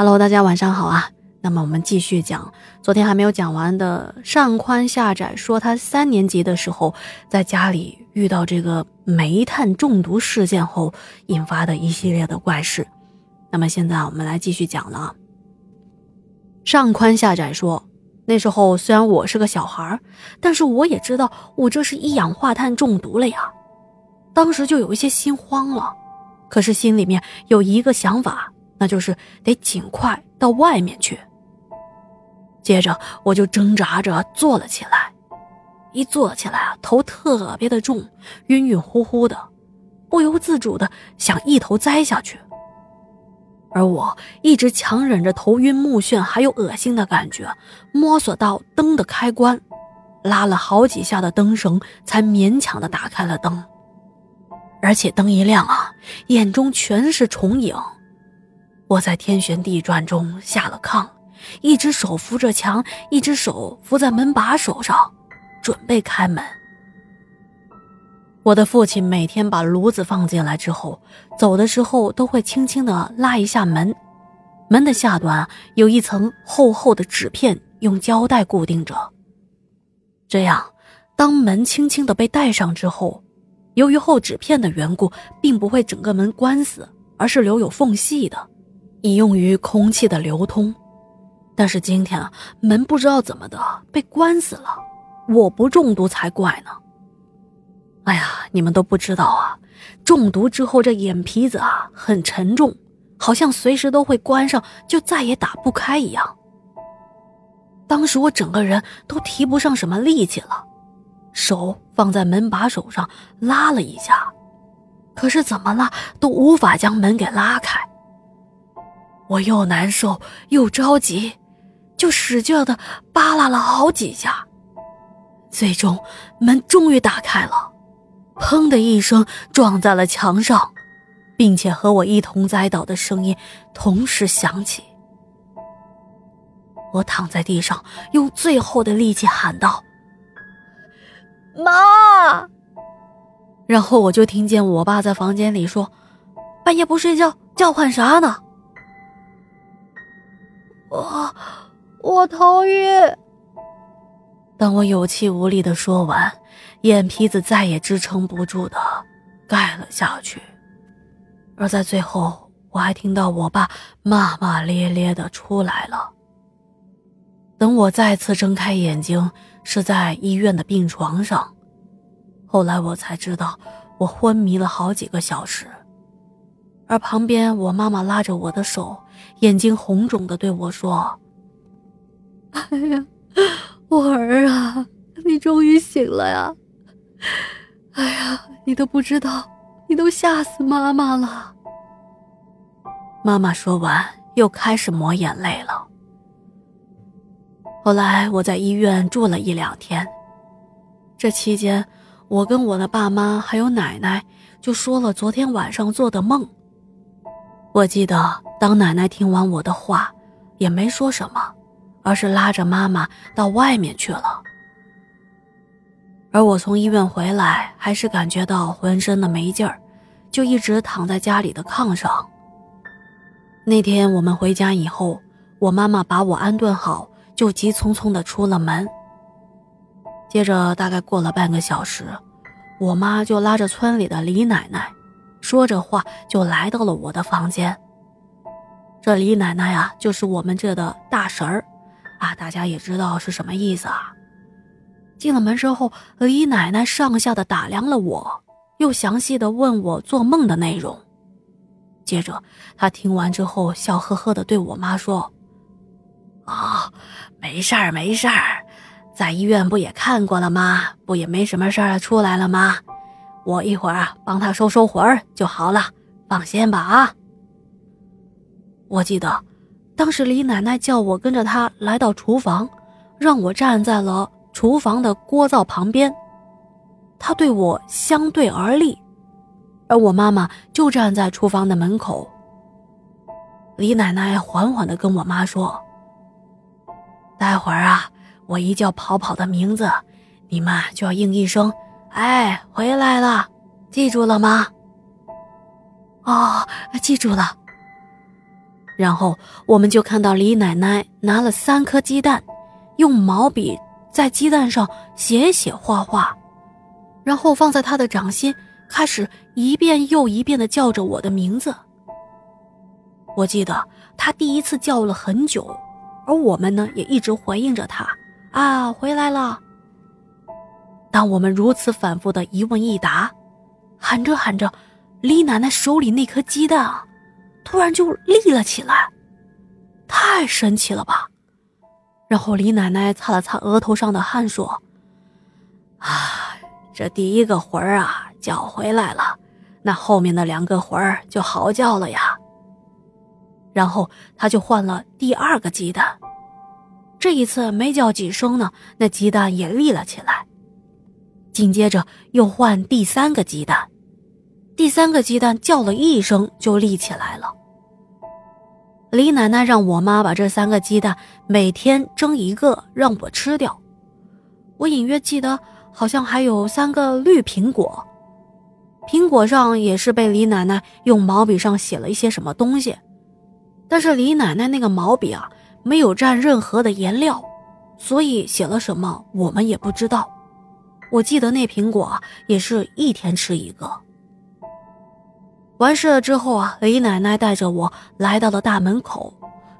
Hello，大家晚上好啊。那么我们继续讲昨天还没有讲完的上宽下窄，说他三年级的时候在家里遇到这个煤炭中毒事件后引发的一系列的怪事。那么现在我们来继续讲了。上宽下窄说，那时候虽然我是个小孩但是我也知道我这是一氧化碳中毒了呀。当时就有一些心慌了，可是心里面有一个想法。那就是得尽快到外面去。接着我就挣扎着坐了起来，一坐起来啊，头特别的重，晕晕乎乎的，不由自主的想一头栽下去。而我一直强忍着头晕目眩还有恶心的感觉，摸索到灯的开关，拉了好几下的灯绳，才勉强的打开了灯。而且灯一亮啊，眼中全是重影。我在天旋地转中下了炕，一只手扶着墙，一只手扶在门把手上，准备开门。我的父亲每天把炉子放进来之后，走的时候都会轻轻地拉一下门，门的下端有一层厚厚的纸片，用胶带固定着。这样，当门轻轻地被带上之后，由于厚纸片的缘故，并不会整个门关死，而是留有缝隙的。以用于空气的流通，但是今天啊，门不知道怎么的被关死了，我不中毒才怪呢。哎呀，你们都不知道啊，中毒之后这眼皮子啊很沉重，好像随时都会关上，就再也打不开一样。当时我整个人都提不上什么力气了，手放在门把手上拉了一下，可是怎么拉都无法将门给拉开。我又难受又着急，就使劲的扒拉了好几下，最终门终于打开了，砰的一声撞在了墙上，并且和我一同栽倒的声音同时响起。我躺在地上，用最后的力气喊道：“妈！”然后我就听见我爸在房间里说：“半夜不睡觉，叫唤啥呢？”我我头晕。当我有气无力的说完，眼皮子再也支撑不住的盖了下去。而在最后，我还听到我爸骂骂咧咧的出来了。等我再次睁开眼睛，是在医院的病床上。后来我才知道，我昏迷了好几个小时。而旁边，我妈妈拉着我的手，眼睛红肿的对我说：“哎呀，我儿啊，你终于醒了呀！哎呀，你都不知道，你都吓死妈妈了。”妈妈说完，又开始抹眼泪了。后来我在医院住了一两天，这期间，我跟我的爸妈还有奶奶就说了昨天晚上做的梦。我记得，当奶奶听完我的话，也没说什么，而是拉着妈妈到外面去了。而我从医院回来，还是感觉到浑身的没劲儿，就一直躺在家里的炕上。那天我们回家以后，我妈妈把我安顿好，就急匆匆的出了门。接着，大概过了半个小时，我妈就拉着村里的李奶奶。说着话，就来到了我的房间。这李奶奶呀，就是我们这的大神儿，啊，大家也知道是什么意思啊。进了门之后，李奶奶上下的打量了我，又详细的问我做梦的内容。接着，她听完之后，笑呵呵的对我妈说：“啊，没事儿，没事儿，在医院不也看过了吗？不也没什么事儿，出来了吗？”我一会儿啊，帮他收收魂儿就好了，放心吧啊！我记得，当时李奶奶叫我跟着她来到厨房，让我站在了厨房的锅灶旁边，她对我相对而立，而我妈妈就站在厨房的门口。李奶奶缓缓的跟我妈说：“待会儿啊，我一叫跑跑的名字，你们就要应一声。”哎，回来了，记住了吗？哦，记住了。然后我们就看到李奶奶拿了三颗鸡蛋，用毛笔在鸡蛋上写写画画，然后放在她的掌心，开始一遍又一遍的叫着我的名字。我记得她第一次叫了很久，而我们呢也一直回应着她：“啊，回来了。”当我们如此反复的一问一答，喊着喊着，李奶奶手里那颗鸡蛋啊。突然就立了起来，太神奇了吧！然后李奶奶擦了擦额头上的汗，说：“啊，这第一个魂儿啊叫回来了，那后面的两个魂儿就好叫了呀。”然后他就换了第二个鸡蛋，这一次没叫几声呢，那鸡蛋也立了起来。紧接着又换第三个鸡蛋。第三个鸡蛋叫了一声，就立起来了。李奶奶让我妈把这三个鸡蛋每天蒸一个，让我吃掉。我隐约记得，好像还有三个绿苹果，苹果上也是被李奶奶用毛笔上写了一些什么东西。但是李奶奶那个毛笔啊，没有蘸任何的颜料，所以写了什么我们也不知道。我记得那苹果也是一天吃一个。完事了之后啊，李奶奶带着我来到了大门口，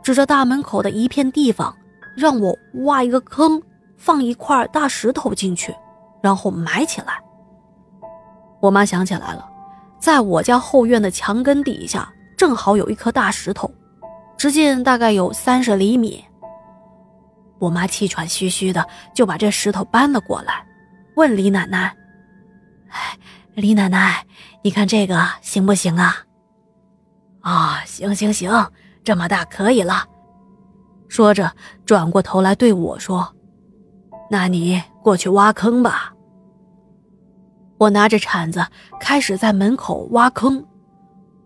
指着大门口的一片地方，让我挖一个坑，放一块大石头进去，然后埋起来。我妈想起来了，在我家后院的墙根底下，正好有一颗大石头，直径大概有三十厘米。我妈气喘吁吁的就把这石头搬了过来，问李奶奶：“哎。”李奶奶，你看这个行不行啊？啊，行行行，这么大可以了。说着，转过头来对我说：“那你过去挖坑吧。”我拿着铲子开始在门口挖坑。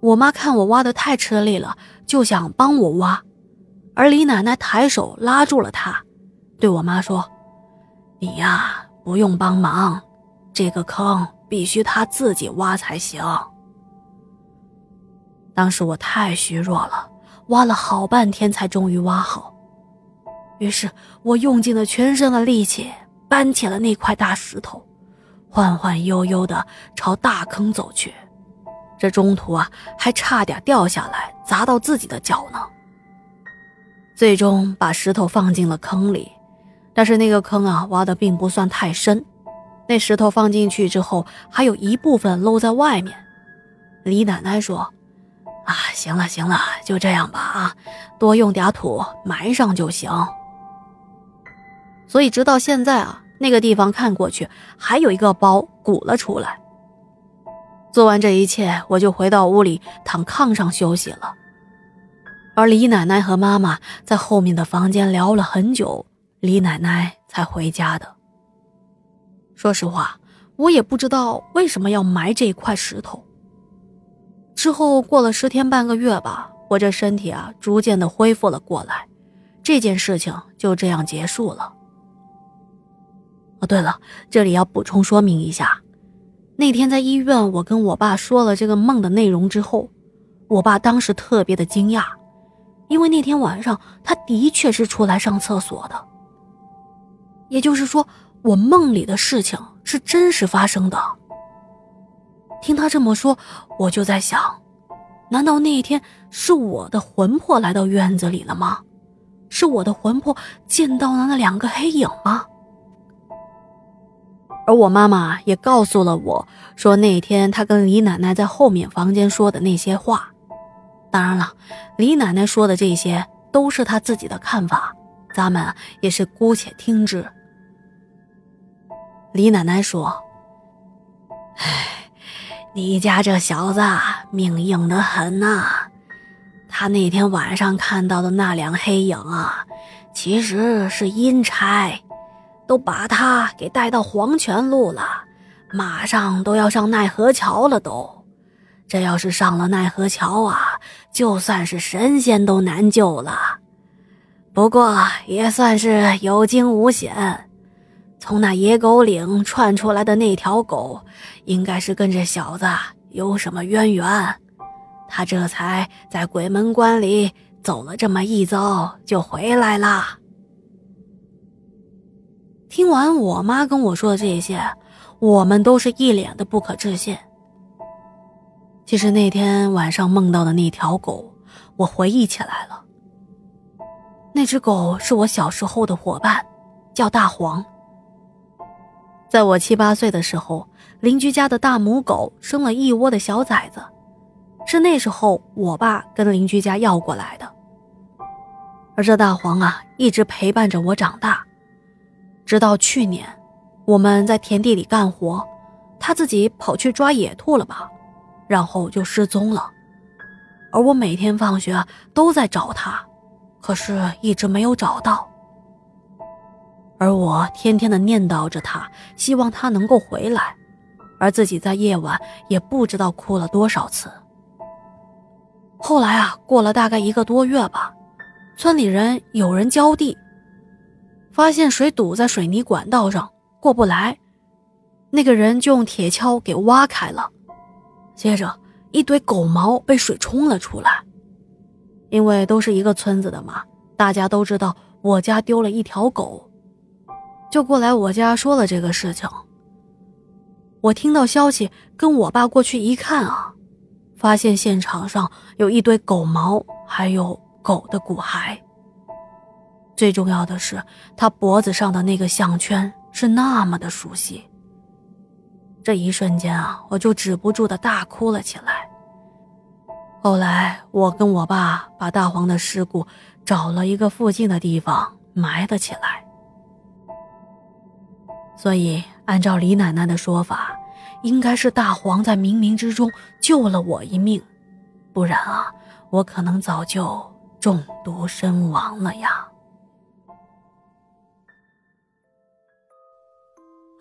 我妈看我挖的太吃力了，就想帮我挖，而李奶奶抬手拉住了她，对我妈说：“你呀，不用帮忙，这个坑。”必须他自己挖才行。当时我太虚弱了，挖了好半天才终于挖好。于是我用尽了全身的力气，搬起了那块大石头，缓缓悠悠地朝大坑走去。这中途啊，还差点掉下来砸到自己的脚呢。最终把石头放进了坑里，但是那个坑啊，挖的并不算太深。那石头放进去之后，还有一部分露在外面。李奶奶说：“啊，行了行了，就这样吧啊，多用点土埋上就行。”所以直到现在啊，那个地方看过去还有一个包鼓了出来。做完这一切，我就回到屋里躺炕上休息了。而李奶奶和妈妈在后面的房间聊了很久，李奶奶才回家的。说实话，我也不知道为什么要埋这一块石头。之后过了十天半个月吧，我这身体啊逐渐的恢复了过来，这件事情就这样结束了。哦，对了，这里要补充说明一下，那天在医院，我跟我爸说了这个梦的内容之后，我爸当时特别的惊讶，因为那天晚上他的确是出来上厕所的，也就是说。我梦里的事情是真实发生的。听他这么说，我就在想，难道那一天是我的魂魄来到院子里了吗？是我的魂魄见到了那两个黑影吗？而我妈妈也告诉了我说，那天她跟李奶奶在后面房间说的那些话。当然了，李奶奶说的这些都是她自己的看法，咱们也是姑且听之。李奶奶说：“哎，你家这小子命硬得很呐！他那天晚上看到的那两黑影啊，其实是阴差，都把他给带到黄泉路了，马上都要上奈何桥了。都，这要是上了奈何桥啊，就算是神仙都难救了。不过也算是有惊无险。”从那野狗岭窜出来的那条狗，应该是跟这小子有什么渊源，他这才在鬼门关里走了这么一遭就回来啦。听完我妈跟我说的这些，我们都是一脸的不可置信。其实那天晚上梦到的那条狗，我回忆起来了。那只狗是我小时候的伙伴，叫大黄。在我七八岁的时候，邻居家的大母狗生了一窝的小崽子，是那时候我爸跟邻居家要过来的。而这大黄啊，一直陪伴着我长大。直到去年，我们在田地里干活，他自己跑去抓野兔了吧，然后就失踪了。而我每天放学都在找他，可是一直没有找到。而我天天的念叨着他，希望他能够回来，而自己在夜晚也不知道哭了多少次。后来啊，过了大概一个多月吧，村里人有人浇地。发现水堵在水泥管道上过不来，那个人就用铁锹给挖开了，接着一堆狗毛被水冲了出来。因为都是一个村子的嘛，大家都知道我家丢了一条狗，就过来我家说了这个事情。我听到消息，跟我爸过去一看啊，发现现场上有一堆狗毛，还有狗的骨骸。最重要的是，他脖子上的那个项圈是那么的熟悉。这一瞬间啊，我就止不住的大哭了起来。后来，我跟我爸把大黄的尸骨找了一个附近的地方埋了起来。所以，按照李奶奶的说法，应该是大黄在冥冥之中救了我一命，不然啊，我可能早就中毒身亡了呀。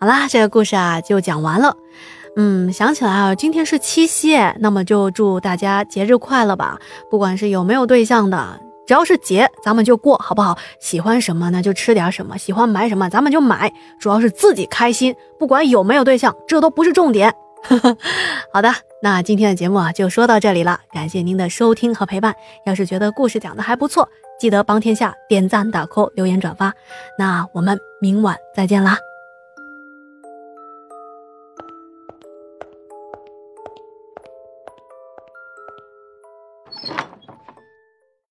好啦，这个故事啊就讲完了。嗯，想起来啊，今天是七夕，那么就祝大家节日快乐吧。不管是有没有对象的，只要是节，咱们就过，好不好？喜欢什么呢，就吃点什么；喜欢买什么，咱们就买。主要是自己开心，不管有没有对象，这都不是重点。好的，那今天的节目啊就说到这里了，感谢您的收听和陪伴。要是觉得故事讲的还不错，记得帮天下点赞、打 call、留言、转发。那我们明晚再见啦。